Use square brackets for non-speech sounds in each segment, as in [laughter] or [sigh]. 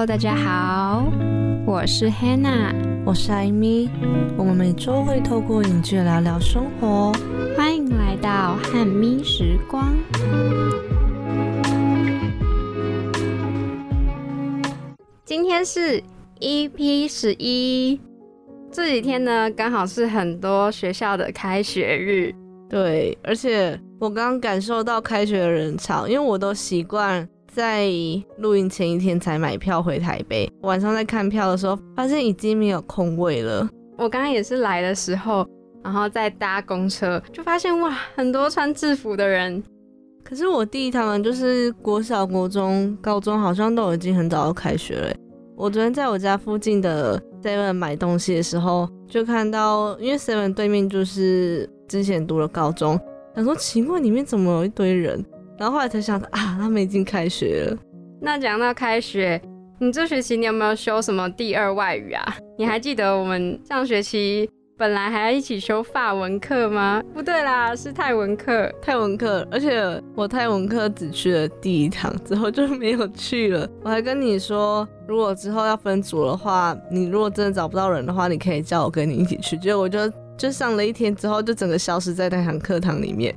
Hello，大家好，我是 Hannah，我是艾米。我们每周会透过影剧聊聊生活，欢迎来到汉咪时光。今天是 EP 十一，这几天呢刚好是很多学校的开学日，对，而且我刚刚感受到开学的人潮，因为我都习惯。在录影前一天才买票回台北，晚上在看票的时候发现已经没有空位了。我刚刚也是来的时候，然后在搭公车就发现哇，很多穿制服的人。可是我弟他们就是国小、国中、高中好像都已经很早就开学了。我昨天在我家附近的 Seven 买东西的时候，就看到，因为 Seven 对面就是之前读的高中，想说奇怪里面怎么有一堆人。然后后来才想到啊，他们已经开学了。那讲到开学，你这学期你有没有修什么第二外语啊？你还记得我们上学期本来还要一起修法文课吗？不对啦，是泰文课。泰文课，而且我泰文课只去了第一堂，之后就没有去了。我还跟你说，如果之后要分组的话，你如果真的找不到人的话，你可以叫我跟你一起去。结果我就就上了一天之后，就整个消失在那堂课堂里面。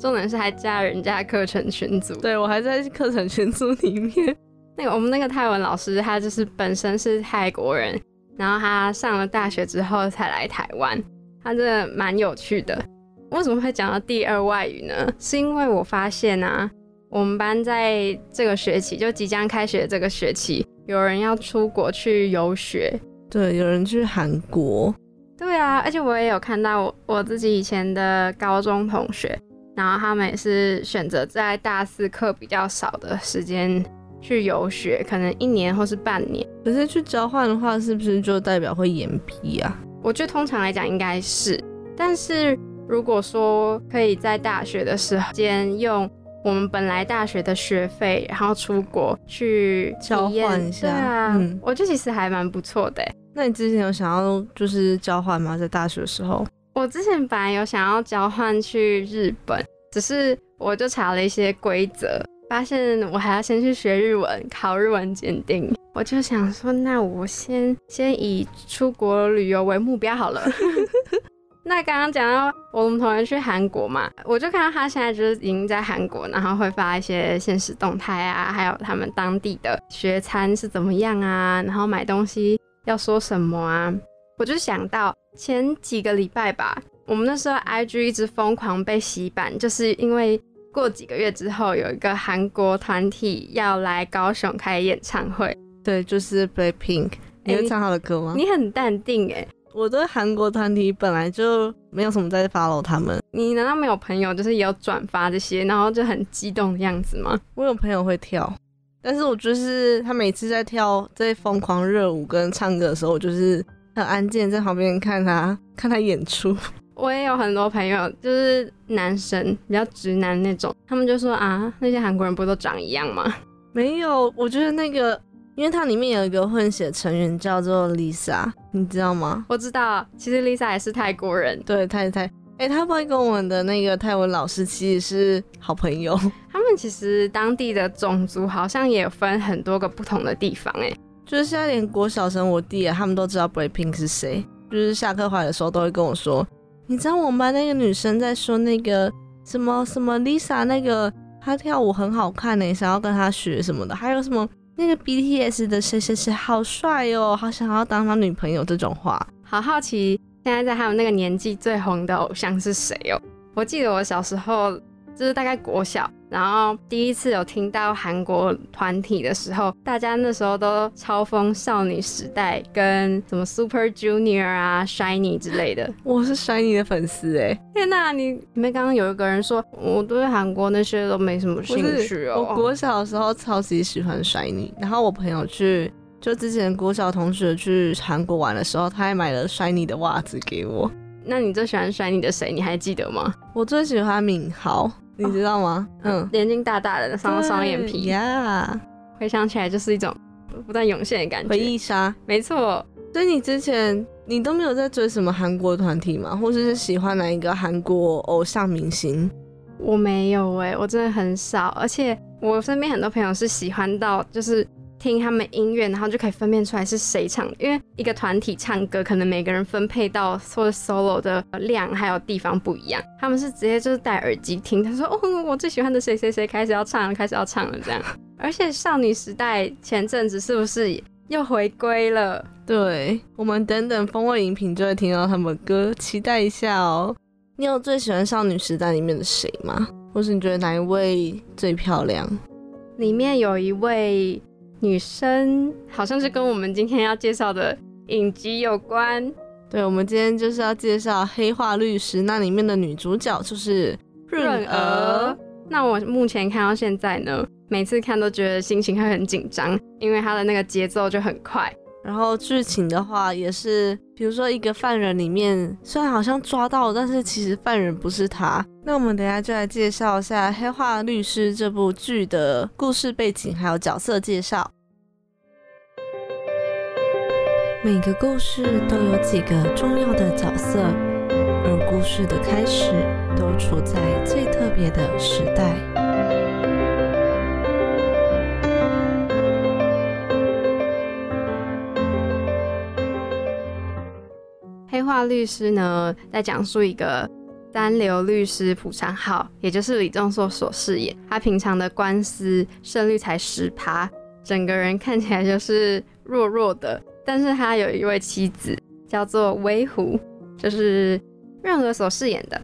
重点是还加人家课程群组，对我还在课程群组里面。[laughs] 那个我们那个泰文老师，他就是本身是泰国人，然后他上了大学之后才来台湾，他真的蛮有趣的。为什么会讲到第二外语呢？是因为我发现啊，我们班在这个学期就即将开学这个学期，有人要出国去游学，对，有人去韩国，对啊，而且我也有看到我我自己以前的高中同学。然后他们也是选择在大四课比较少的时间去游学，可能一年或是半年。可是去交换的话，是不是就代表会延毕啊？我觉得通常来讲应该是。但是如果说可以在大学的时间用我们本来大学的学费，然后出国去交换一下，对啊，嗯，我觉得其实还蛮不错的。那你之前有想要就是交换吗？在大学的时候？我之前本来有想要交换去日本，只是我就查了一些规则，发现我还要先去学日文，考日文检定。我就想说，那我先先以出国旅游为目标好了。[laughs] 那刚刚讲到我们同学去韩国嘛，我就看到他现在就是已经在韩国，然后会发一些现实动态啊，还有他们当地的学餐是怎么样啊，然后买东西要说什么啊。我就想到前几个礼拜吧，我们那时候 IG 一直疯狂被洗版，就是因为过几个月之后有一个韩国团体要来高雄开演唱会，对，就是 Blackpink。你会唱他的歌吗？你很淡定哎，我对韩国团体本来就没有什么在 follow 他们。你难道没有朋友就是也有转发这些，然后就很激动的样子吗？我有朋友会跳，但是我就是他每次在跳在疯狂热舞跟唱歌的时候，我就是。很安静，在旁边看他看他演出。我也有很多朋友，就是男生，比较直男那种，他们就说啊，那些韩国人不都长一样吗？没有，我觉得那个，因为它里面有一个混血成员叫做 Lisa，你知道吗？我知道，其实 Lisa 也是泰国人，对，泰泰。哎，他会跟我们的那个泰文老师其实是好朋友。[laughs] 他们其实当地的种族好像也分很多个不同的地方，哎。就是现在连国小生我弟啊，他们都知道 Blackpink 是谁。就是下课回来的时候都会跟我说，你知道我们班那个女生在说那个什么什么 Lisa 那个她跳舞很好看呢，想要跟她学什么的。还有什么那个 BTS 的谁谁谁好帅哦，好想要当他女朋友这种话。好好奇现在在他们那个年纪最红的偶像是谁哦？我记得我小时候就是大概国小。然后第一次有听到韩国团体的时候，大家那时候都超疯少女时代跟什么 Super Junior 啊、Shiny 之类的。[laughs] 我是 Shiny 的粉丝哎！天哪，你你们刚刚有一个人说我对韩国那些都没什么兴趣哦。我国小的时候超级喜欢 Shiny，然后我朋友去就之前国小同学去韩国玩的时候，他还买了 Shiny 的袜子给我。那你最喜欢 Shiny 的谁？你还记得吗？我最喜欢敏豪。你知道吗？[laughs] 嗯，眼睛大大的，双双眼皮呀，回想起来就是一种不断涌现的感觉。回忆杀，没错。所以你之前你都没有在追什么韩国团体吗？或者是喜欢哪一个韩国偶像明星？我没有哎，我真的很少。而且我身边很多朋友是喜欢到就是听他们音乐，然后就可以分辨出来是谁唱的。因为一个团体唱歌，可能每个人分配到或者 solo 的量还有地方不一样，他们是直接就是戴耳机听。他说：“哦，我最喜欢的谁谁谁开始要唱了，开始要唱了。”这样。[laughs] 而且少女时代前阵子是不是又回归了？对我们等等风味饮品就会听到他们歌，期待一下哦。你有最喜欢少女时代里面的谁吗？或是你觉得哪一位最漂亮？里面有一位。女生好像是跟我们今天要介绍的影集有关。对，我们今天就是要介绍《黑化律师》，那里面的女主角就是润儿。那我目前看到现在呢，每次看都觉得心情会很紧张，因为她的那个节奏就很快。然后剧情的话也是，比如说一个犯人里面，虽然好像抓到，但是其实犯人不是他。那我们等下就来介绍一下《黑化律师》这部剧的故事背景，还有角色介绍。每个故事都有几个重要的角色，而故事的开始都处在最特别的时代。画律师呢，在讲述一个三流律师朴昌浩，也就是李钟硕所饰演。他平常的官司胜率才十趴，整个人看起来就是弱弱的。但是他有一位妻子叫做微狐，就是任何所饰演的。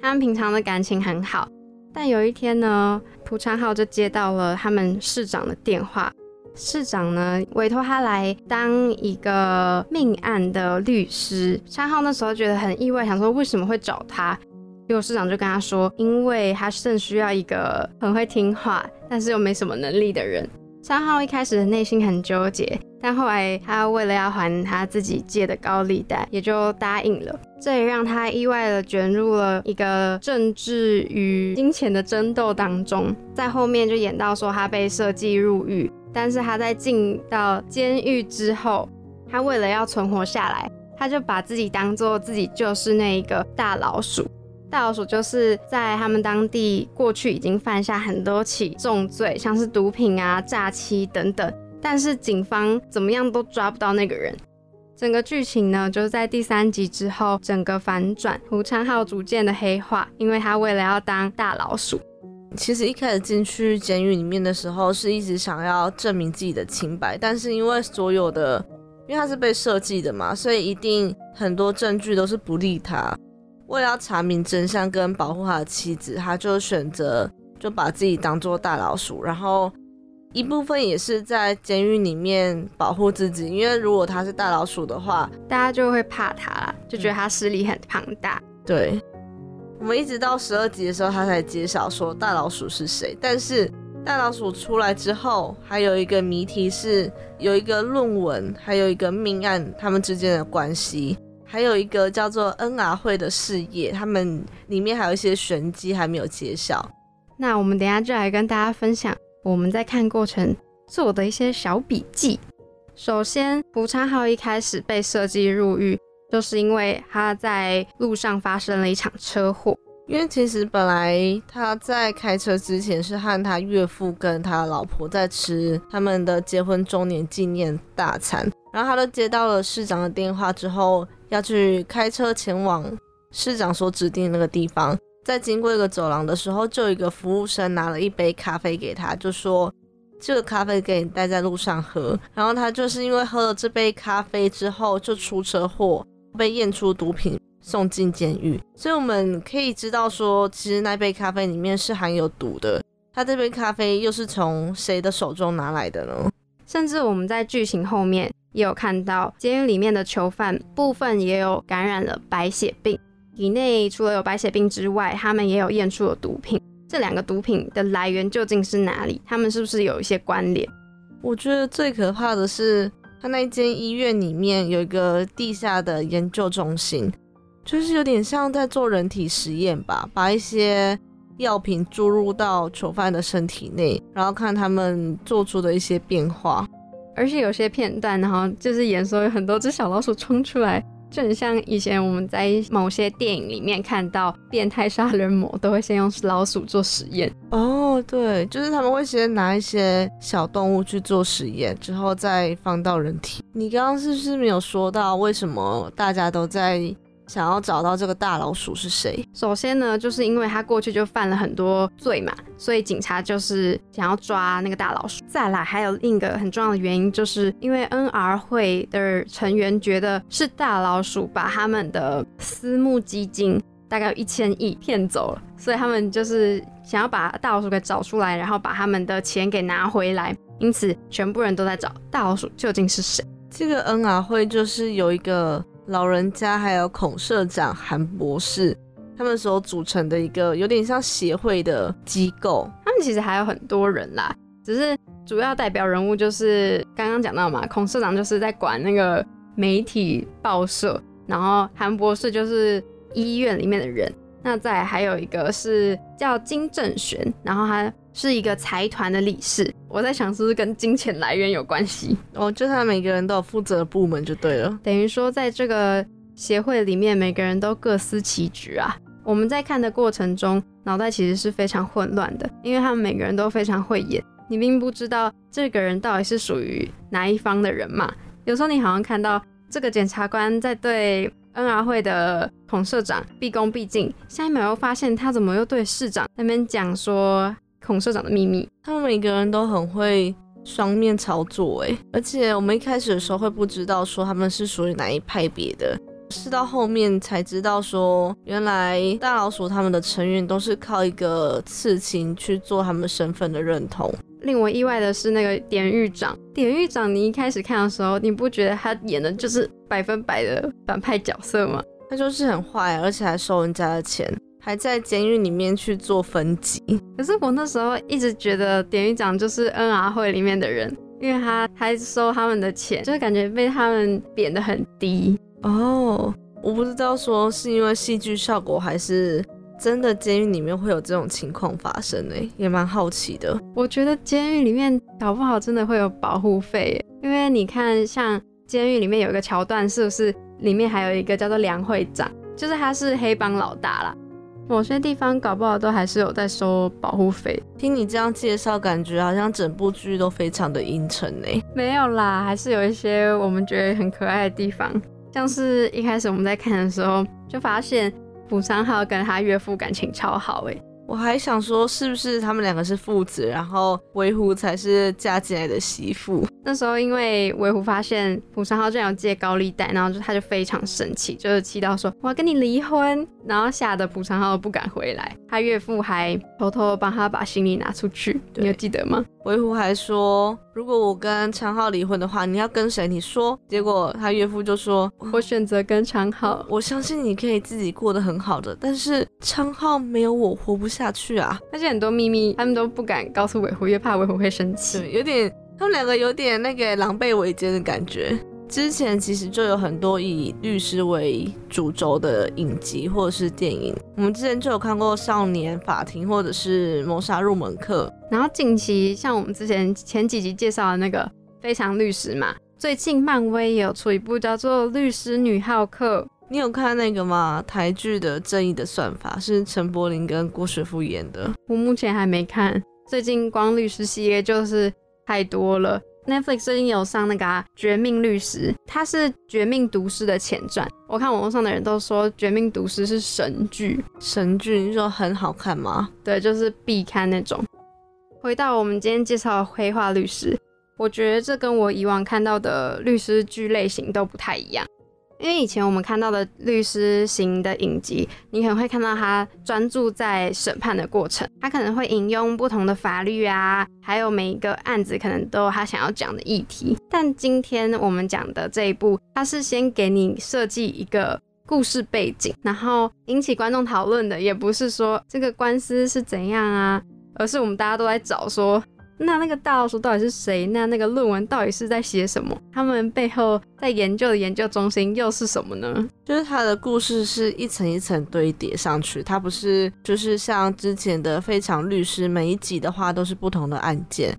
他们平常的感情很好，但有一天呢，朴昌浩就接到了他们市长的电话。市长呢委托他来当一个命案的律师，昌浩那时候觉得很意外，想说为什么会找他？结果市长就跟他说，因为他正需要一个很会听话，但是又没什么能力的人。昌浩一开始的内心很纠结，但后来他为了要还他自己借的高利贷，也就答应了。这也让他意外的卷入了一个政治与金钱的争斗当中，在后面就演到说他被设计入狱。但是他在进到监狱之后，他为了要存活下来，他就把自己当做自己就是那一个大老鼠。大老鼠就是在他们当地过去已经犯下很多起重罪，像是毒品啊、诈欺等等。但是警方怎么样都抓不到那个人。整个剧情呢，就是在第三集之后，整个反转，胡昌浩逐渐的黑化，因为他为了要当大老鼠。其实一开始进去监狱里面的时候，是一直想要证明自己的清白，但是因为所有的，因为他是被设计的嘛，所以一定很多证据都是不利他。为了要查明真相跟保护他的妻子，他就选择就把自己当做大老鼠，然后一部分也是在监狱里面保护自己，因为如果他是大老鼠的话，大家就会怕他，就觉得他势力很庞大。对。我们一直到十二集的时候，他才揭晓说大老鼠是谁。但是大老鼠出来之后，还有一个谜题是有一个论文，还有一个命案，他们之间的关系，还有一个叫做 N.R. 会的事业，他们里面还有一些玄机还没有揭晓。那我们等下就来跟大家分享我们在看过程做的一些小笔记。首先，胡昌浩一开始被设计入狱。就是因为他在路上发生了一场车祸，因为其实本来他在开车之前是和他岳父跟他老婆在吃他们的结婚周年纪念大餐，然后他都接到了市长的电话之后，要去开车前往市长所指定那个地方，在经过一个走廊的时候，就有一个服务生拿了一杯咖啡给他，就说这个咖啡给你带在路上喝，然后他就是因为喝了这杯咖啡之后就出车祸。被验出毒品，送进监狱，所以我们可以知道说，其实那杯咖啡里面是含有毒的。他这杯咖啡又是从谁的手中拿来的呢？甚至我们在剧情后面也有看到，监狱里面的囚犯部分也有感染了白血病，体内除了有白血病之外，他们也有验出了毒品。这两个毒品的来源究竟是哪里？他们是不是有一些关联？我觉得最可怕的是。他那一间医院里面有一个地下的研究中心，就是有点像在做人体实验吧，把一些药品注入到囚犯的身体内，然后看他们做出的一些变化。而且有些片段，然后就是演说有很多只小老鼠冲出来，就很像以前我们在某些电影里面看到变态杀人魔都会先用老鼠做实验。哦，哦，对，就是他们会先拿一些小动物去做实验，之后再放到人体。你刚刚是不是没有说到为什么大家都在想要找到这个大老鼠是谁？首先呢，就是因为他过去就犯了很多罪嘛，所以警察就是想要抓那个大老鼠。再来，还有另一个很重要的原因，就是因为 NR 会的成员觉得是大老鼠把他们的私募基金大概有一千亿骗走了，所以他们就是想要把大老鼠给找出来，然后把他们的钱给拿回来。因此，全部人都在找大老鼠究竟是谁。这个 NR 会就是有一个。老人家还有孔社长韩博士，他们所组成的一个有点像协会的机构。他们其实还有很多人啦，只是主要代表人物就是刚刚讲到嘛，孔社长就是在管那个媒体报社，然后韩博士就是医院里面的人。那再还有一个是叫金正玄，然后他是一个财团的理事。我在想是不是跟金钱来源有关系？哦，就他每个人都有负责的部门就对了。等于说在这个协会里面，每个人都各司其职啊。我们在看的过程中，脑袋其实是非常混乱的，因为他们每个人都非常会演，你并不知道这个人到底是属于哪一方的人嘛。有时候你好像看到这个检察官在对。N R 会的孔社长毕恭毕敬，下一秒又发现他怎么又对市长那边讲说孔社长的秘密？他们每个人都很会双面操作哎，而且我们一开始的时候会不知道说他们是属于哪一派别的，是到后面才知道说原来大老鼠他们的成员都是靠一个刺青去做他们身份的认同。令我意外的是，那个典狱长，典狱长，你一开始看的时候，你不觉得他演的就是百分百的反派角色吗？他就是很坏，而且还收人家的钱，还在监狱里面去做分级。可是我那时候一直觉得典狱长就是 N R 会里面的人，因为他还收他们的钱，就是感觉被他们贬得很低哦。我不知道说是因为戏剧效果还是。真的监狱里面会有这种情况发生呢？也蛮好奇的。我觉得监狱里面搞不好真的会有保护费，因为你看，像监狱里面有一个桥段，是不是里面还有一个叫做梁会长，就是他是黑帮老大啦。某些地方搞不好都还是有在收保护费。听你这样介绍，感觉好像整部剧都非常的阴沉呢。没有啦，还是有一些我们觉得很可爱的地方，像是一开始我们在看的时候就发现。朴昌浩跟他岳父感情超好哎，我还想说是不是他们两个是父子，然后维护才是嫁进来的媳妇。那时候，因为维护发现朴三浩这样借高利贷，然后就他就非常生气，就是气到说我要跟你离婚，然后吓得朴三浩不敢回来。他岳父还偷偷帮他把行李拿出去，你有记得吗？维护还说，如果我跟昌浩离婚的话，你要跟谁？你说。结果他岳父就说，我选择跟昌浩。我相信你可以自己过得很好的，但是昌浩没有我活不下去啊。而且很多秘密他们都不敢告诉维虎，因为怕维虎会生气。对，有点。他们两个有点那个狼狈为奸的感觉。之前其实就有很多以律师为主轴的影集或者是电影，我们之前就有看过《少年法庭》或者是《谋杀入门课》。然后近期像我们之前前几集介绍的那个《非常律师》嘛，最近漫威也有出一部叫做《律师女浩克》，你有看那个吗？台剧的《正义的算法》是陈柏霖跟郭雪芙演的，我目前还没看。最近光律师系列就是。太多了。Netflix 最近有上那个《绝命律师》，它是《绝命毒师》的前传。我看网络上的人都说《绝命毒师》是神剧，神剧你说很好看吗？对，就是必看那种。回到我们今天介绍的《黑化律师》，我觉得这跟我以往看到的律师剧类型都不太一样。因为以前我们看到的律师型的影集，你可能会看到他专注在审判的过程，他可能会引用不同的法律啊，还有每一个案子可能都有他想要讲的议题。但今天我们讲的这一部，他是先给你设计一个故事背景，然后引起观众讨论的，也不是说这个官司是怎样啊，而是我们大家都在找说。那那个大老鼠到底是谁？那那个论文到底是在写什么？他们背后在研究的研究中心又是什么呢？就是他的故事是一层一层堆叠上去，它不是就是像之前的《非常律师》，每一集的话都是不同的案件。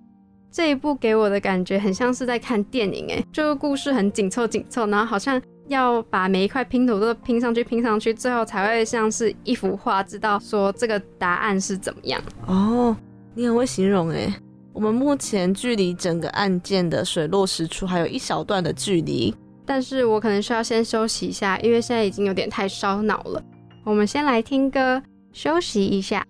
这一部给我的感觉很像是在看电影，哎，这个故事很紧凑紧凑，然后好像要把每一块拼图都拼上去，拼上去，最后才会像是一幅画，知道说这个答案是怎么样。哦。你很会形容哎。我们目前距离整个案件的水落石出还有一小段的距离，但是我可能需要先休息一下，因为现在已经有点太烧脑了。我们先来听歌，休息一下。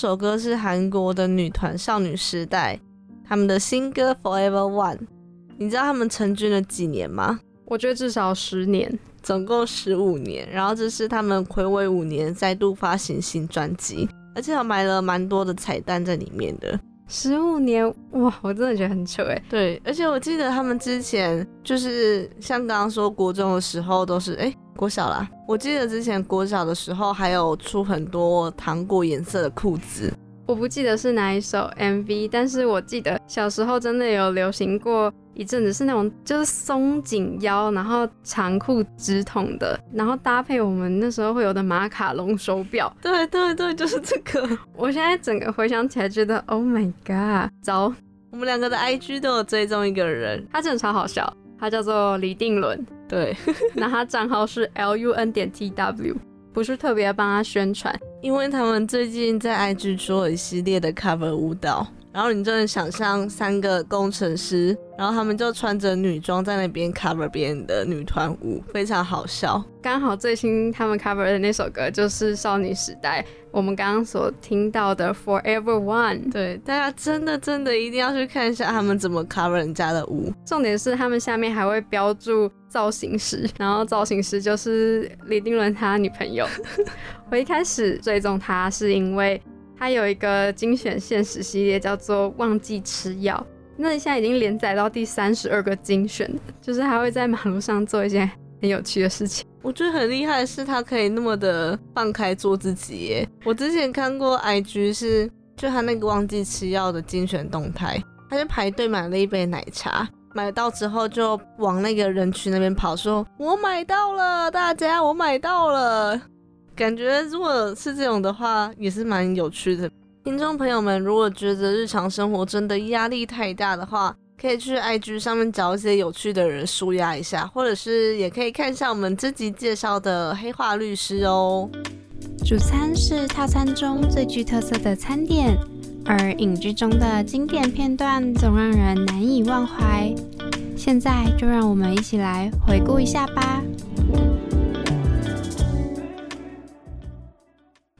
首歌是韩国的女团少女时代，他们的新歌 Forever One。你知道他们成军了几年吗？我觉得至少十年，总共十五年。然后这是他们暌违五年再度发行新专辑，而且还埋了蛮多的彩蛋在里面的。十五年哇，我真的觉得很扯哎。对，而且我记得他们之前就是像刚刚说国中的时候都是哎。国小啦，我记得之前国小的时候还有出很多糖果颜色的裤子，我不记得是哪一首 MV，但是我记得小时候真的有流行过一阵子，是那种就是松紧腰，然后长裤直筒的，然后搭配我们那时候会有的马卡龙手表。对对对，就是这个。我现在整个回想起来，觉得 Oh my God，糟！我们两个的 IG 都有追踪一个人，他真的超好笑，他叫做李定伦。对，那他账号是 L U N 点 T W，不是特别帮他宣传，因为他们最近在 IG 做了一系列的 cover 舞蹈，然后你就能想象三个工程师，然后他们就穿着女装在那边 cover 别人的女团舞，非常好笑。刚好最新他们 cover 的那首歌就是少女时代，我们刚刚所听到的 Forever One。对，大家真的真的一定要去看一下他们怎么 cover 人家的舞。重点是他们下面还会标注造型师，然后造型师就是李丁伦他女朋友。[laughs] 我一开始追踪他是因为。它有一个精选现实系列，叫做《忘记吃药》，那现在已经连载到第三十二个精选，就是还会在马路上做一些很有趣的事情。我觉得很厉害的是，他可以那么的放开做自己耶。我之前看过 IG 是，就他那个忘记吃药的精选动态，他就排队买了一杯奶茶，买到之后就往那个人群那边跑，说：“我买到了，大家，我买到了。”感觉如果是这种的话，也是蛮有趣的。听众朋友们，如果觉得日常生活真的压力太大的话，可以去 IG 上面找一些有趣的人舒压一下，或者是也可以看一下我们这集介绍的黑化律师哦。主餐是套餐中最具特色的餐点，而影剧中的经典片段总让人难以忘怀。现在就让我们一起来回顾一下吧。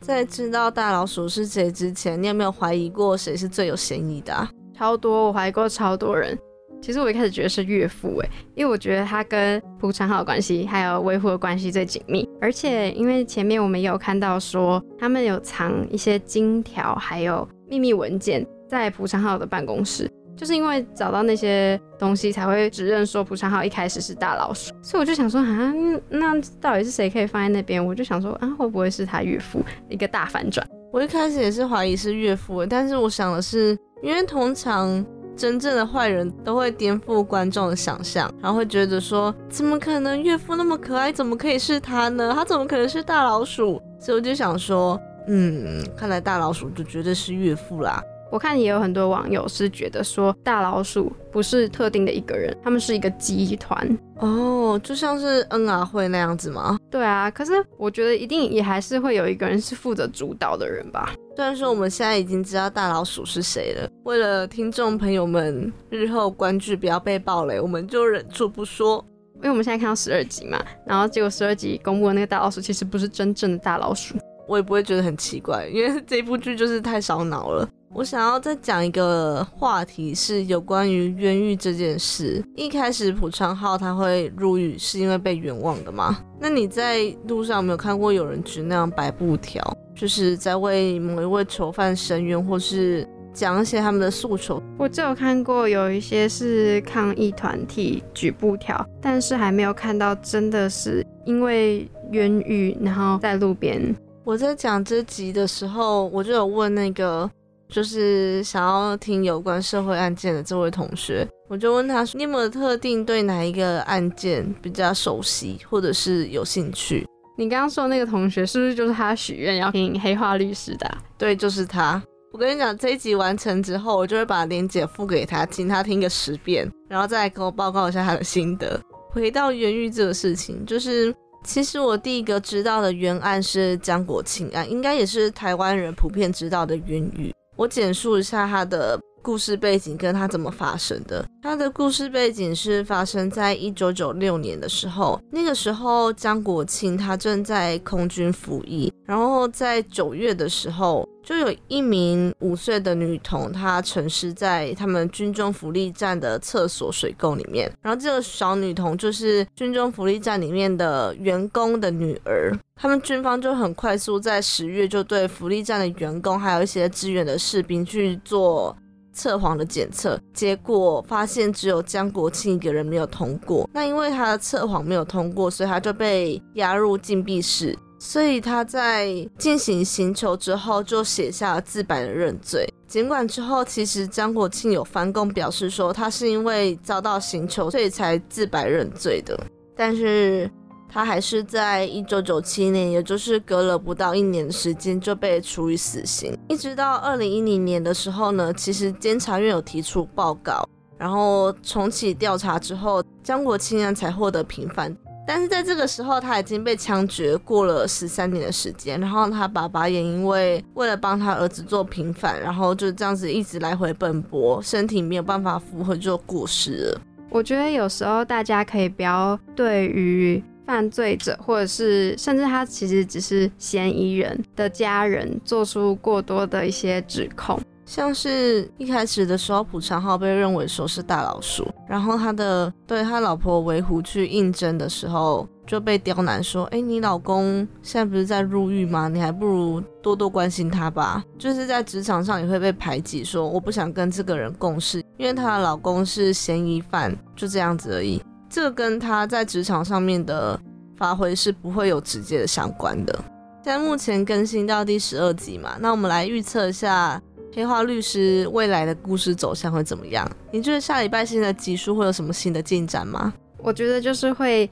在知道大老鼠是谁之前，你有没有怀疑过谁是最有嫌疑的？超多，我怀疑过超多人。其实我一开始觉得是岳父，哎，因为我觉得他跟朴昌浩的关系还有维护的关系最紧密。而且因为前面我们也有看到说，他们有藏一些金条还有秘密文件在朴昌浩的办公室。就是因为找到那些东西，才会指认说蒲昌浩一开始是大老鼠，所以我就想说啊，那到底是谁可以放在那边？我就想说啊，会不会是他岳父？一个大反转。我一开始也是怀疑是岳父，但是我想的是，因为通常真正的坏人都会颠覆观众的想象，然后会觉得说，怎么可能岳父那么可爱，怎么可以是他呢？他怎么可能是大老鼠？所以我就想说，嗯，看来大老鼠就绝对是岳父啦。我看也有很多网友是觉得说大老鼠不是特定的一个人，他们是一个集团哦，就像是恩啊会那样子吗？对啊，可是我觉得一定也还是会有一个人是负责主导的人吧。虽然说我们现在已经知道大老鼠是谁了，为了听众朋友们日后观剧不要被暴雷，我们就忍住不说。因为我们现在看到十二集嘛，然后结果十二集公布的那个大老鼠其实不是真正的大老鼠，我也不会觉得很奇怪，因为这部剧就是太烧脑了。我想要再讲一个话题，是有关于冤狱这件事。一开始朴昌浩他会入狱，是因为被冤枉的吗？那你在路上有没有看过有人举那样白布条，就是在为某一位囚犯申冤，或是讲一些他们的诉求？我就有看过有一些是抗议团体举布条，但是还没有看到真的是因为冤狱，然后在路边。我在讲这集的时候，我就有问那个。就是想要听有关社会案件的这位同学，我就问他说：“你有没有特定对哪一个案件比较熟悉，或者是有兴趣？”你刚刚说的那个同学是不是就是他许愿要听黑化律师的？对，就是他。我跟你讲，这一集完成之后，我就会把链接付给他，请他听个十遍，然后再来跟我报告一下他的心得。回到冤狱这个事情，就是其实我第一个知道的冤案是江国庆案，应该也是台湾人普遍知道的冤狱。我简述一下他的故事背景，跟他怎么发生的。他的故事背景是发生在一九九六年的时候，那个时候江国庆他正在空军服役，然后在九月的时候。就有一名五岁的女童，她沉尸在他们军中福利站的厕所水沟里面。然后这个小女童就是军中福利站里面的员工的女儿。他们军方就很快速在十月就对福利站的员工还有一些支援的士兵去做测谎的检测，结果发现只有江国庆一个人没有通过。那因为他的测谎没有通过，所以他就被押入禁闭室。所以他在进行刑求之后，就写下了自白的认罪。尽管之后其实张国庆有翻供表示说，他是因为遭到刑求，所以才自白认罪的。但是他还是在一九九七年，也就是隔了不到一年的时间，就被处以死刑。一直到二零一零年的时候呢，其实监察院有提出报告，然后重启调查之后，张国庆才获得平反。但是在这个时候，他已经被枪决过了十三年的时间，然后他爸爸也因为为了帮他儿子做平反，然后就这样子一直来回奔波，身体没有办法负荷就过世了。我觉得有时候大家可以不要对于犯罪者，或者是甚至他其实只是嫌疑人的家人，做出过多的一些指控。像是一开始的时候，朴昌浩被认为说是大老鼠，然后他的对他老婆维虎去应征的时候就被刁难说：“哎，你老公现在不是在入狱吗？你还不如多多关心他吧。”就是在职场上也会被排挤，说我不想跟这个人共事，因为她的老公是嫌疑犯，就这样子而已。这跟他在职场上面的发挥是不会有直接的相关的。现在目前更新到第十二集嘛，那我们来预测一下。黑化律师未来的故事走向会怎么样？你觉得下礼拜新的集数会有什么新的进展吗？我觉得就是会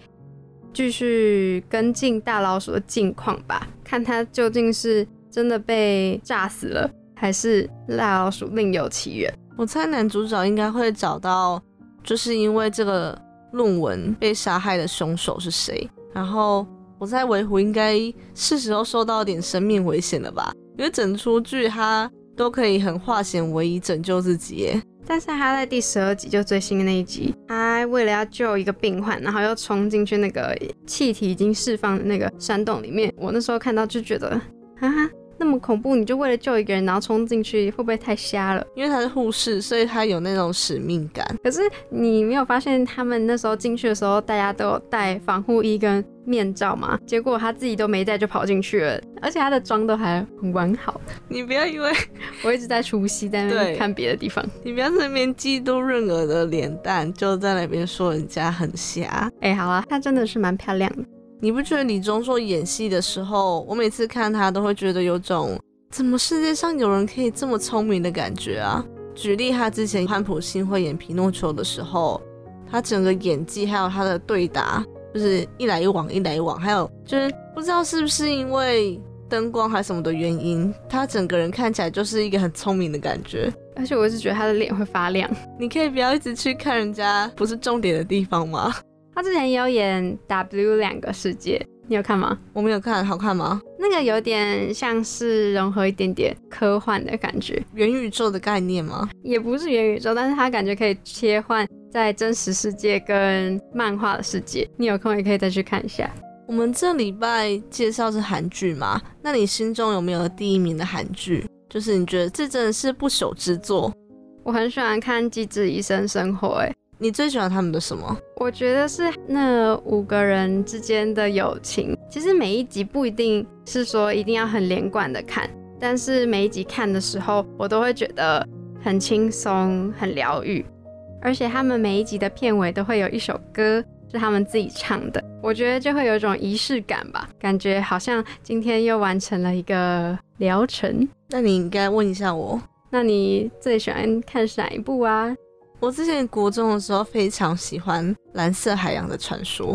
继续跟进大老鼠的近况吧，看他究竟是真的被炸死了，还是大老鼠另有其人。我猜男主角应该会找到，就是因为这个论文被杀害的凶手是谁。然后我猜维虎应该是时候受到点生命危险了吧？因为整出剧他。都可以很化险为夷拯救自己耶，但是他在第十二集就最新的那一集，他为了要救一个病患，然后又冲进去那个气体已经释放的那个山洞里面。我那时候看到就觉得，哈哈。那么恐怖，你就为了救一个人，然后冲进去，会不会太瞎了？因为他是护士，所以他有那种使命感。可是你没有发现他们那时候进去的时候，大家都有戴防护衣跟面罩嘛？结果他自己都没戴就跑进去了，而且他的妆都还很完好。你不要以为 [laughs] 我一直在除夕，在那边看别的地方。你不要在那边嫉妒润儿的脸蛋，就在那边说人家很瞎。哎，好啊，她真的是蛮漂亮的。你不觉得李钟硕演戏的时候，我每次看他都会觉得有种怎么世界上有人可以这么聪明的感觉啊？举例，他之前潘普信会演皮诺丘的时候，他整个演技还有他的对答，就是一来一往，一来一往，还有就是不知道是不是因为灯光还是什么的原因，他整个人看起来就是一个很聪明的感觉。而且我一直觉得他的脸会发亮。[laughs] 你可以不要一直去看人家不是重点的地方吗？他之前也有演 W 两个世界，你有看吗？我没有看，好看吗？那个有点像是融合一点点科幻的感觉，元宇宙的概念吗？也不是元宇宙，但是他感觉可以切换在真实世界跟漫画的世界。你有空也可以再去看一下。我们这礼拜介绍是韩剧嘛？那你心中有没有第一名的韩剧？就是你觉得这真的是不朽之作？我很喜欢看《机智医生生活》哎。你最喜欢他们的什么？我觉得是那五个人之间的友情。其实每一集不一定是说一定要很连贯的看，但是每一集看的时候，我都会觉得很轻松、很疗愈。而且他们每一集的片尾都会有一首歌是他们自己唱的，我觉得就会有一种仪式感吧，感觉好像今天又完成了一个疗程。那你应该问一下我，那你最喜欢看哪一部啊？我之前国中的时候非常喜欢《蓝色海洋的传说》，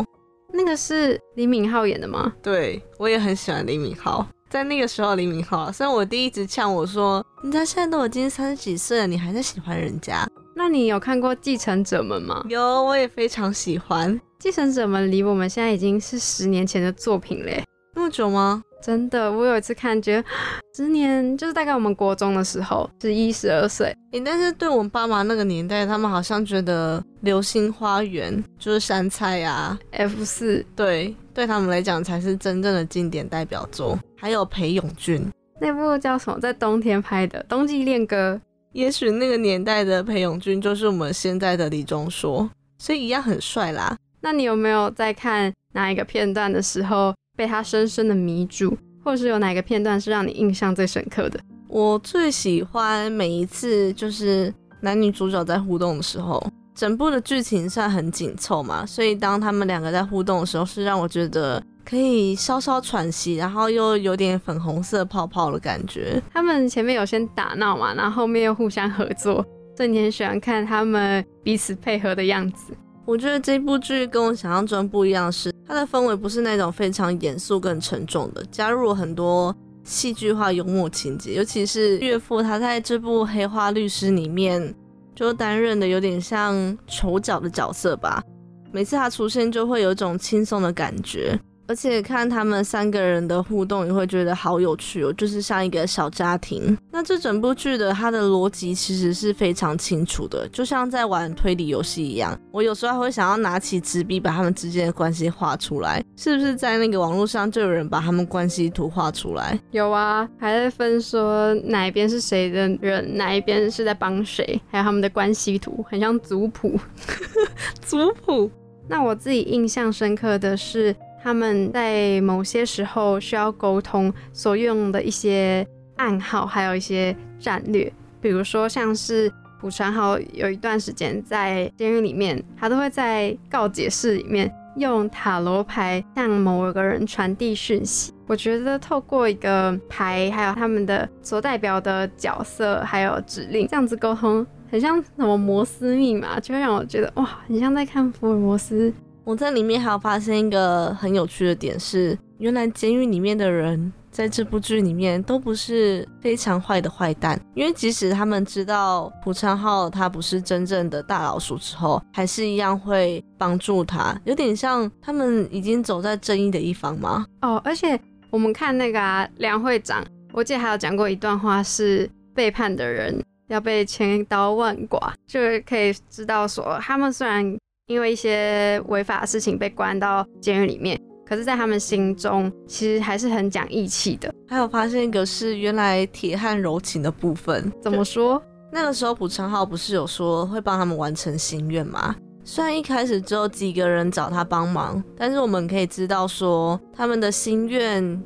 那个是李敏镐演的吗？对，我也很喜欢李敏镐。在那个时候，李敏镐虽然我弟一直呛我说：“人家现在都已经三十几岁了，你还在喜欢人家？”那你有看过《继承者们》吗？有，我也非常喜欢《继承者们》，离我们现在已经是十年前的作品嘞，那么久吗？真的，我有一次看，觉 [gasps] 得十年就是大概我们国中的时候，十一、十二岁。诶，但是对我们爸妈那个年代，他们好像觉得《流星花园》就是山菜呀，F 四，对，对他们来讲才是真正的经典代表作。还有裴勇俊那部叫什么，在冬天拍的《冬季恋歌》。也许那个年代的裴勇俊就是我们现在的李钟硕，所以一样很帅啦。那你有没有在看哪一个片段的时候？被他深深的迷住，或者是有哪个片段是让你印象最深刻的？我最喜欢每一次就是男女主角在互动的时候，整部的剧情算很紧凑嘛，所以当他们两个在互动的时候，是让我觉得可以稍稍喘息，然后又有点粉红色泡泡的感觉。他们前面有先打闹嘛，然后后面又互相合作，所以你很喜欢看他们彼此配合的样子。我觉得这部剧跟我想象中不一样，是它的氛围不是那种非常严肃、跟沉重的，加入了很多戏剧化幽默情节。尤其是岳父，他在这部《黑化律师》里面就担任的有点像丑角的角色吧。每次他出现就会有一种轻松的感觉。而且看他们三个人的互动，也会觉得好有趣哦，就是像一个小家庭。那这整部剧的它的逻辑其实是非常清楚的，就像在玩推理游戏一样。我有时候还会想要拿起纸笔把他们之间的关系画出来，是不是在那个网络上就有人把他们关系图画出来？有啊，还在分说哪一边是谁的人，哪一边是在帮谁，还有他们的关系图，很像族谱。[laughs] [laughs] 族谱。那我自己印象深刻的是。他们在某些时候需要沟通，所用的一些暗号，还有一些战略，比如说像是朴传豪有一段时间在监狱里面，他都会在告解室里面用塔罗牌向某个人传递讯息。我觉得透过一个牌，还有他们的所代表的角色，还有指令，这样子沟通，很像什么摩斯密码，就会让我觉得哇，很像在看福尔摩斯。我在里面还有发现一个很有趣的点是，原来监狱里面的人在这部剧里面都不是非常坏的坏蛋，因为即使他们知道朴昌浩他不是真正的大老鼠之后，还是一样会帮助他，有点像他们已经走在正义的一方吗？哦，而且我们看那个梁会长，我记得还有讲过一段话，是背叛的人要被千刀万剐，就是可以知道说他们虽然。因为一些违法的事情被关到监狱里面，可是，在他们心中其实还是很讲义气的。还有发现一个是原来铁汉柔情的部分，怎么说？那个时候朴成浩不是有说会帮他们完成心愿吗？虽然一开始只有几个人找他帮忙，但是我们可以知道说他们的心愿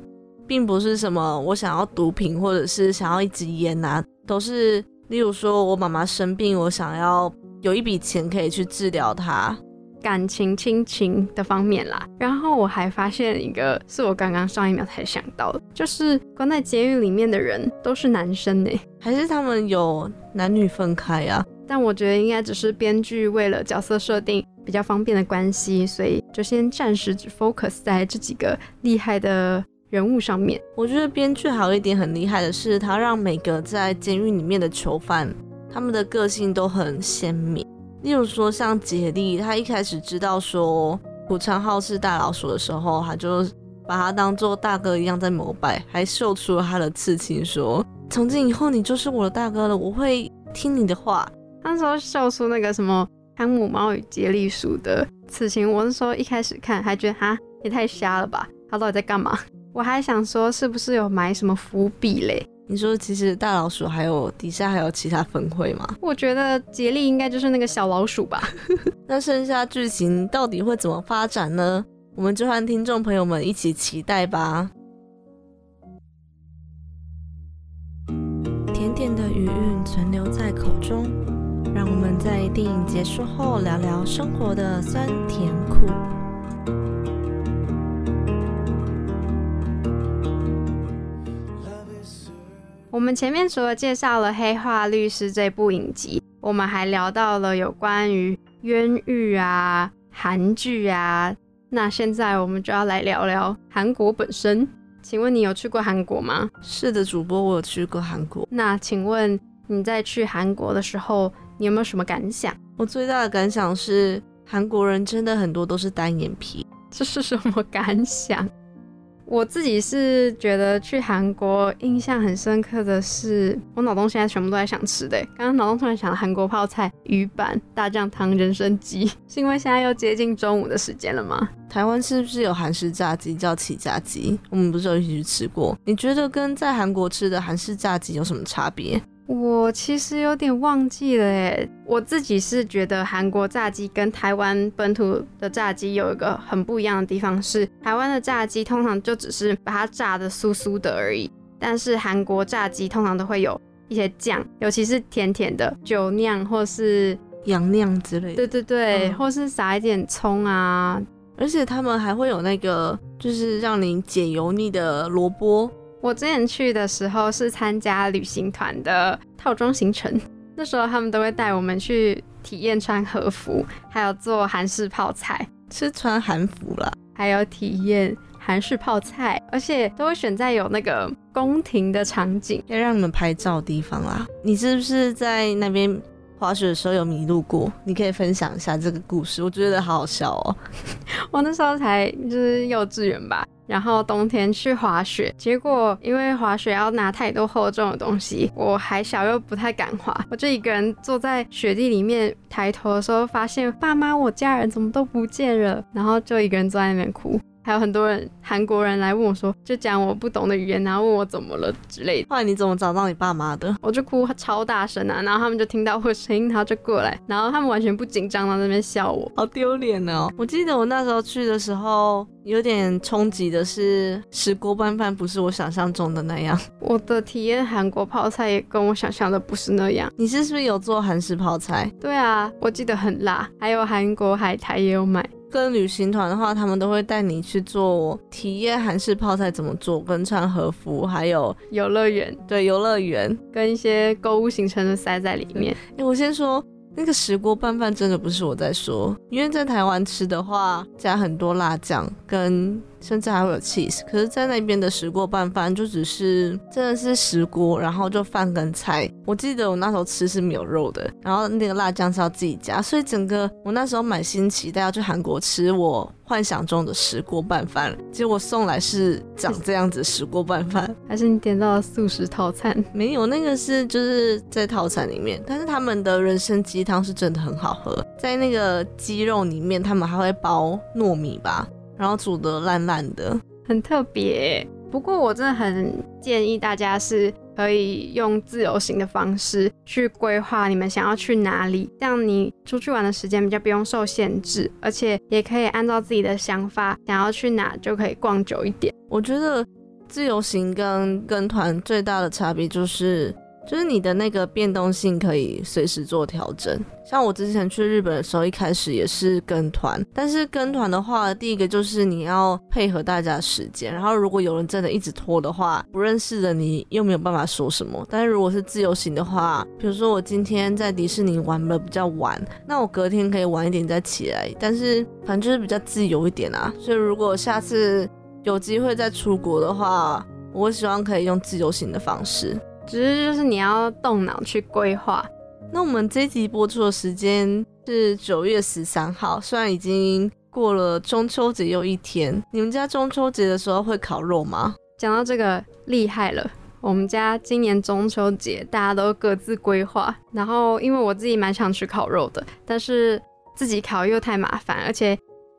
并不是什么我想要毒品或者是想要一支烟呐，都是例如说我妈妈生病，我想要。有一笔钱可以去治疗他感情亲情的方面啦。然后我还发现一个，是我刚刚上一秒才想到的，就是关在监狱里面的人都是男生呢，还是他们有男女分开啊？但我觉得应该只是编剧为了角色设定比较方便的关系，所以就先暂时只 focus 在这几个厉害的人物上面。我觉得编剧还有一点很厉害的是，他让每个在监狱里面的囚犯。他们的个性都很鲜明，例如说像杰利，他一开始知道说朴昌浩是大老鼠的时候，他就把他当做大哥一样在膜拜，还秀出了他的刺青，说从今以后你就是我的大哥了，我会听你的话。那时候秀出那个什么汤姆猫与杰利鼠的刺青，我那时候一开始看还觉得哈也太瞎了吧，他到底在干嘛？我还想说是不是有埋什么伏笔嘞？你说其实大老鼠还有底下还有其他分会吗？我觉得杰利应该就是那个小老鼠吧。[laughs] [laughs] 那剩下剧情到底会怎么发展呢？我们就和听众朋友们一起期待吧。甜点的余韵存留在口中，让我们在电影结束后聊聊生活的酸甜苦。我们前面除了介绍了《黑化律师》这部影集，我们还聊到了有关于冤狱啊、韩剧啊。那现在我们就要来聊聊韩国本身。请问你有去过韩国吗？是的，主播，我有去过韩国。那请问你在去韩国的时候，你有没有什么感想？我最大的感想是，韩国人真的很多都是单眼皮。这是什么感想？我自己是觉得去韩国印象很深刻的是，我脑中现在全部都在想吃的。刚刚脑中突然想韩国泡菜、鱼板、大酱汤、人参鸡，[laughs] 是因为现在又接近中午的时间了吗？台湾是不是有韩式炸鸡叫起炸鸡？我们不是有一起去吃过？你觉得跟在韩国吃的韩式炸鸡有什么差别？我其实有点忘记了诶，我自己是觉得韩国炸鸡跟台湾本土的炸鸡有一个很不一样的地方，是台湾的炸鸡通常就只是把它炸的酥酥的而已，但是韩国炸鸡通常都会有一些酱，尤其是甜甜的酒酿或是洋酿之类的，对对对，或是撒一点葱啊，而且他们还会有那个就是让你解油腻的萝卜。我之前去的时候是参加旅行团的套装行程，[laughs] 那时候他们都会带我们去体验穿和服，还有做韩式泡菜，是穿韩服了，还有体验韩式泡菜，而且都会选在有那个宫廷的场景，要让你们拍照地方啦。你是不是在那边滑雪的时候有迷路过，你可以分享一下这个故事，我觉得好好笑哦。[laughs] 我那时候才就是幼稚园吧，然后冬天去滑雪，结果因为滑雪要拿太多厚重的东西，我还小又不太敢滑，我就一个人坐在雪地里面，抬头的时候发现爸妈我家人怎么都不见了，然后就一个人坐在那边哭。还有很多人韩国人来问我说，就讲我不懂的语言，然后问我怎么了之类的。后来你怎么找到你爸妈的？我就哭超大声啊，然后他们就听到我的声音，然后就过来，然后他们完全不紧张，在那边笑我，好丢脸哦！我记得我那时候去的时候，有点冲击的是石锅拌饭不是我想象中的那样。我的体验韩国泡菜也跟我想象的不是那样。你是是不是有做韩式泡菜？对啊，我记得很辣，还有韩国海苔也有买。跟旅行团的话，他们都会带你去做体验韩式泡菜怎么做，跟穿和服，还有游乐园，对游乐园跟一些购物行程都塞在里面。哎，我先说那个石锅拌饭真的不是我在说，因为在台湾吃的话加很多辣酱跟。甚至还会有 cheese，可是，在那边的石锅拌饭就只是真的是石锅，然后就饭跟菜。我记得我那时候吃是没有肉的，然后那个辣酱是要自己加，所以整个我那时候满心期待要去韩国吃我幻想中的石锅拌饭，结果送来是长这样子石锅拌饭。还是你点到了素食套餐？[laughs] 没有，那个是就是在套餐里面，但是他们的人参鸡汤是真的很好喝，在那个鸡肉里面，他们还会包糯米吧。然后煮的烂烂的，很特别。不过我真的很建议大家是可以用自由行的方式去规划你们想要去哪里，这样你出去玩的时间比较不用受限制，而且也可以按照自己的想法想要去哪就可以逛久一点。我觉得自由行跟跟团最大的差别就是。就是你的那个变动性可以随时做调整。像我之前去日本的时候，一开始也是跟团，但是跟团的话，第一个就是你要配合大家时间，然后如果有人真的一直拖的话，不认识的你又没有办法说什么。但是如果是自由行的话，比如说我今天在迪士尼玩的比较晚，那我隔天可以晚一点再起来，但是反正就是比较自由一点啊。所以如果下次有机会再出国的话，我希望可以用自由行的方式。只是就是你要动脑去规划。那我们这集播出的时间是九月十三号，虽然已经过了中秋节又一天。你们家中秋节的时候会烤肉吗？讲到这个厉害了，我们家今年中秋节大家都各自规划。然后因为我自己蛮想吃烤肉的，但是自己烤又太麻烦，而且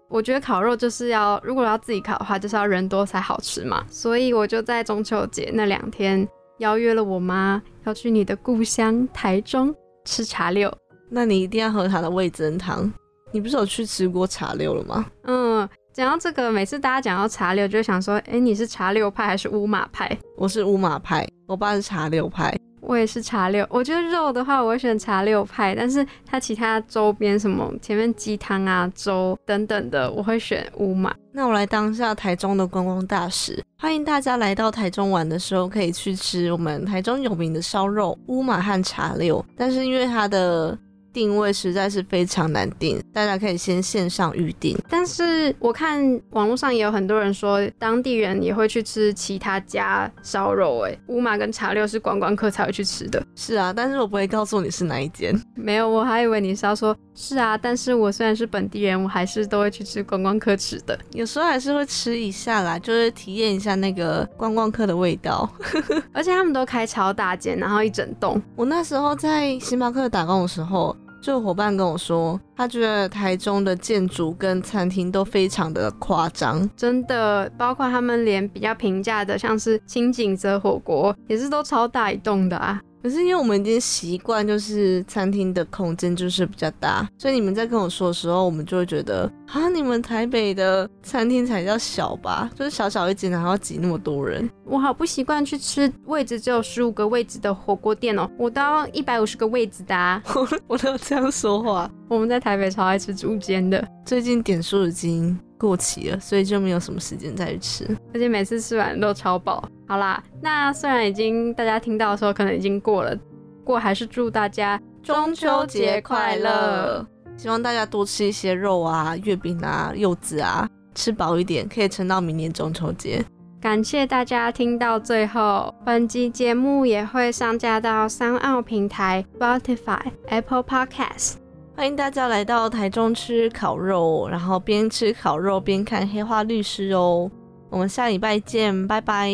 我觉得烤肉就是要如果要自己烤的话，就是要人多才好吃嘛。所以我就在中秋节那两天。邀约了我妈要去你的故乡台中吃茶六，那你一定要喝他的味增汤。你不是有去吃过茶六了吗？嗯，讲到这个，每次大家讲到茶六，就想说，哎，你是茶六派还是乌马派？我是乌马派，我爸是茶六派。我也是茶六，我觉得肉的话，我会选茶六派，但是它其他周边什么前面鸡汤啊、粥等等的，我会选乌马。那我来当下台中的观光大使，欢迎大家来到台中玩的时候，可以去吃我们台中有名的烧肉乌马和茶六，但是因为它的。定位实在是非常难定，大家可以先线上预定。但是我看网络上也有很多人说，当地人也会去吃其他家烧肉。哎，乌马跟茶六是观光客才会去吃的。是啊，但是我不会告诉你是哪一间。没有，我还以为你是要说，是啊，但是我虽然是本地人，我还是都会去吃观光客吃的。有时候还是会吃一下啦，就是体验一下那个观光客的味道。[laughs] 而且他们都开超大间，然后一整栋。我那时候在星巴克打工的时候。这个伙伴跟我说，他觉得台中的建筑跟餐厅都非常的夸张，真的，包括他们连比较平价的，像是清景泽火锅，也是都超大一栋的啊。可是因为我们已经习惯，就是餐厅的空间就是比较大，所以你们在跟我说的时候，我们就会觉得啊，你们台北的餐厅才叫小吧，就是小小一间，还要挤那么多人。我好不习惯去吃位置只有十五个位置的火锅店哦，我都要一百五十个位置的。[laughs] 我都这样说话。我们在台北超爱吃主间的，最近点数已经。过期了，所以就没有什么时间再去吃，而且每次吃完都超饱。好啦，那虽然已经大家听到的时候可能已经过了，过还是祝大家中秋节快乐！希望大家多吃一些肉啊、月饼啊、柚子啊，吃饱一点，可以撑到明年中秋节。感谢大家听到最后。本集节目也会上架到三奥平台、Spotify、Apple Podcast。欢迎大家来到台中吃烤肉，然后边吃烤肉边看黑化律师哦。我们下礼拜见，拜拜，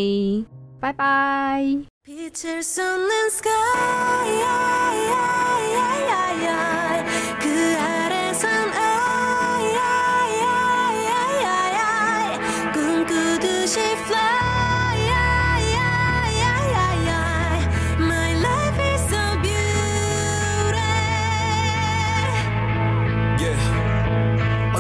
拜拜。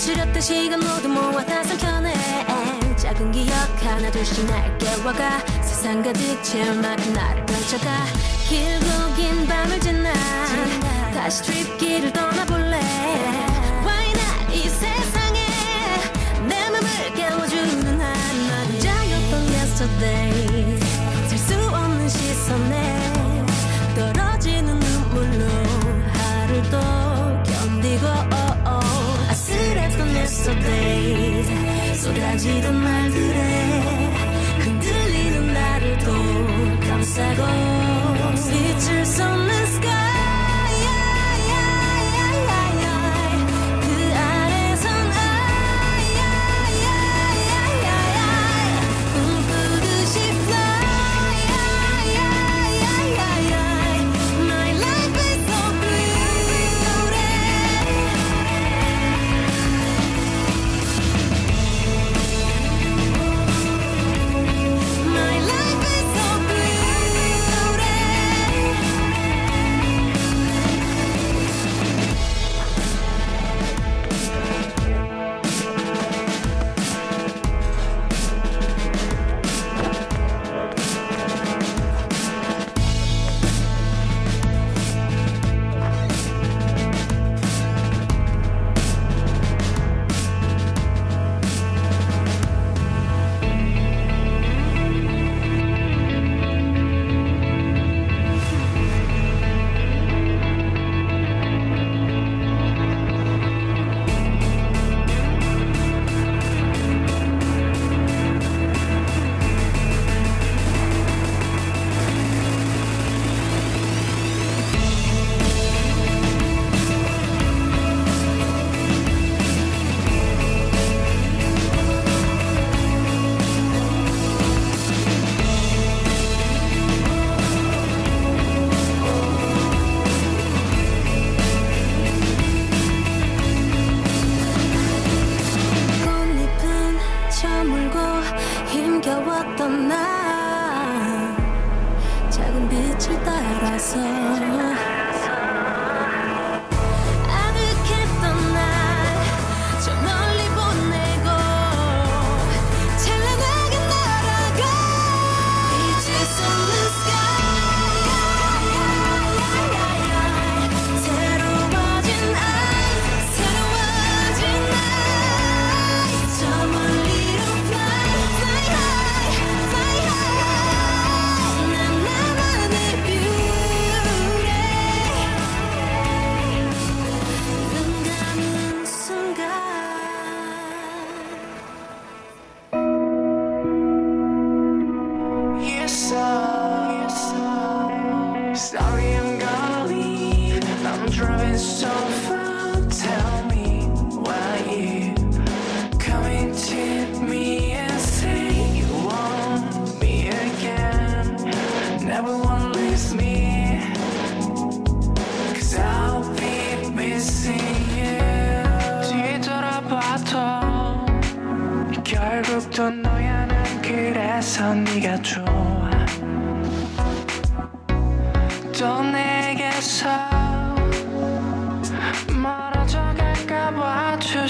움츠렸던 시간 모두 모아 다 삼켜내. 작은 기억 하나 둘씩 날 깨워가. 세상 가득 채워막힌 나를 펼쳐가. 길고 긴 밤을 지나 다시 트립길을 떠나볼래. Why not? 이 세상에 내 맘을 깨워주는 한마디. 자였던 yesterday. 셀수 없는 시선에 쏟아지던 말들에 흔들리는 나를 또 감싸고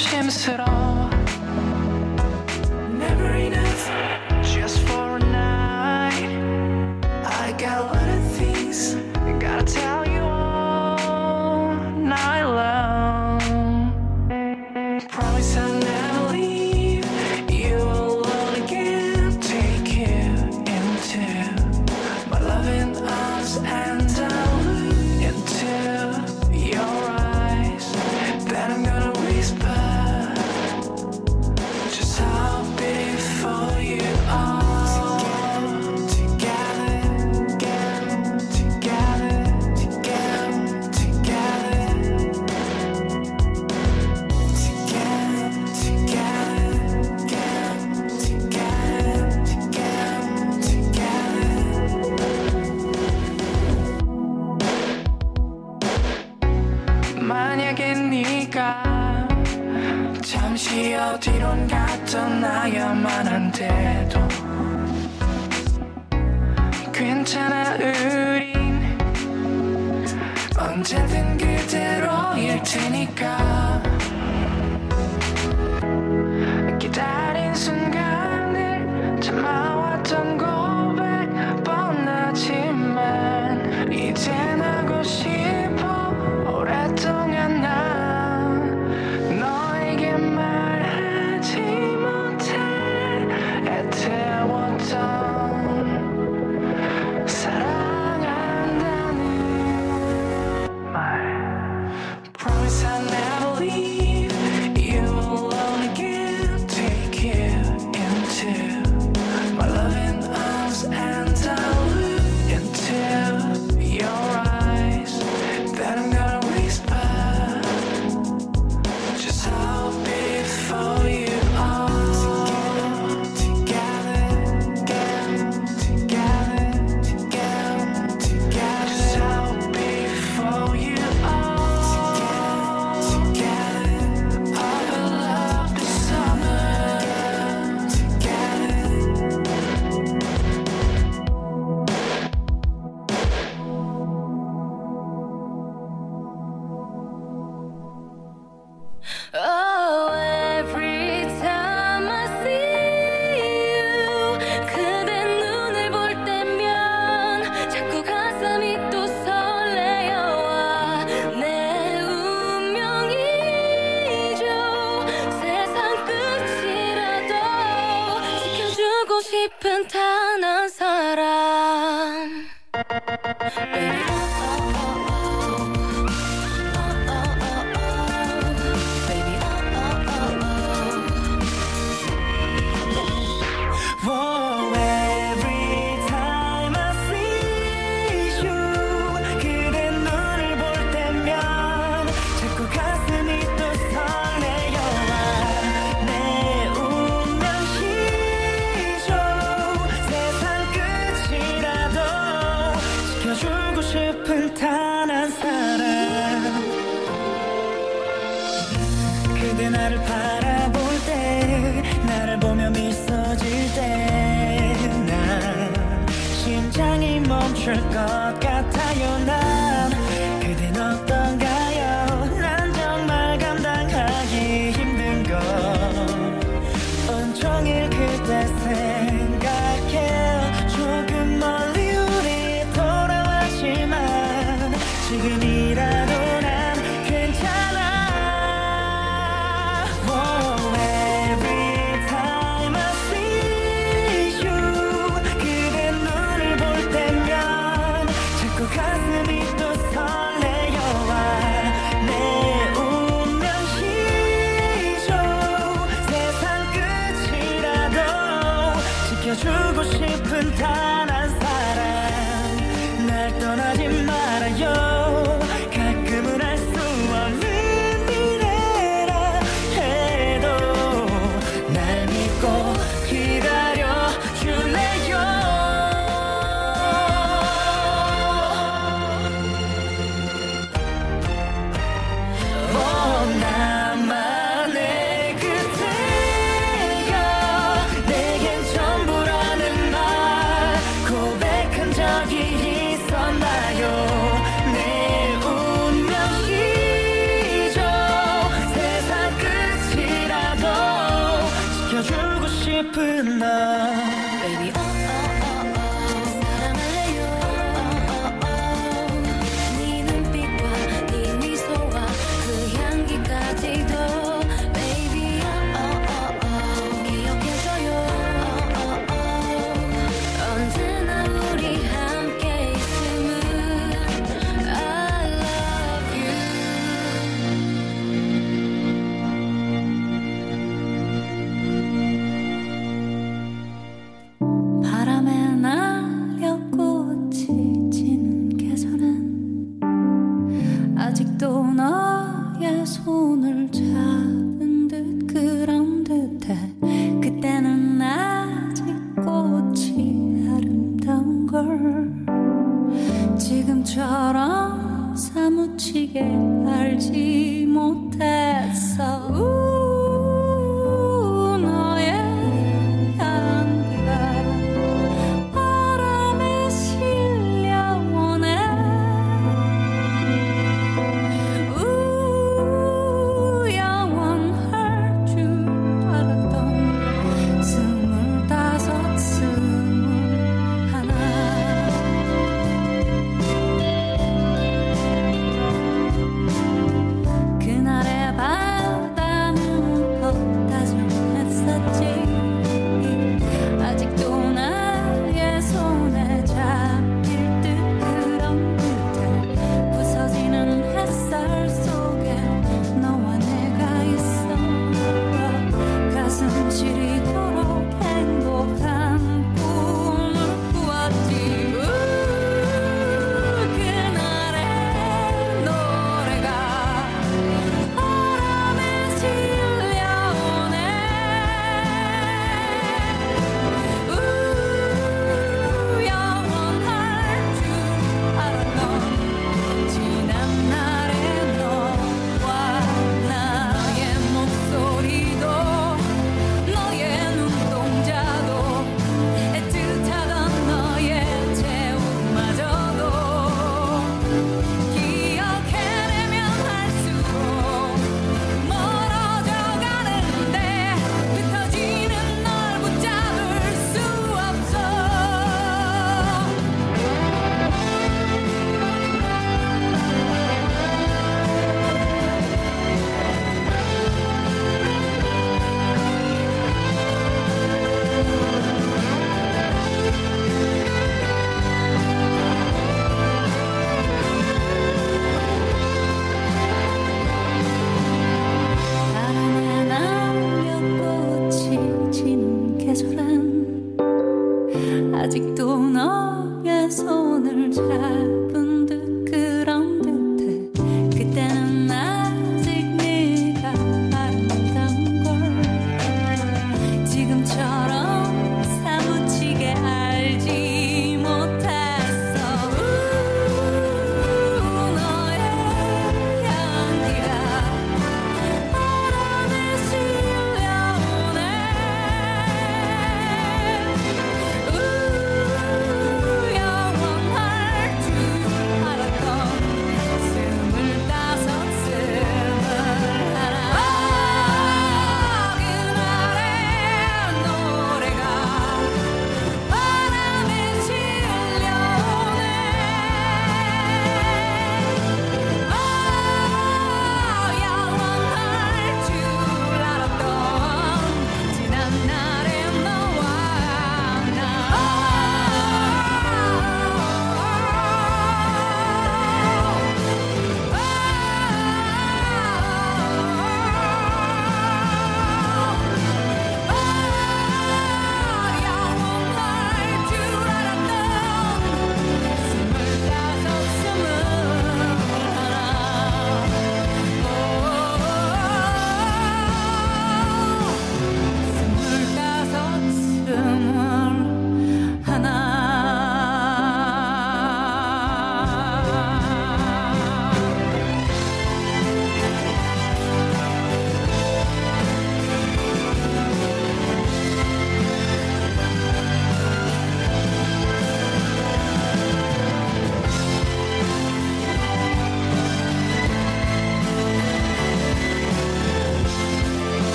Księżyciem srowa 나를 바라볼 때 나를 보며 미소질 때 난 심장이 멈출 것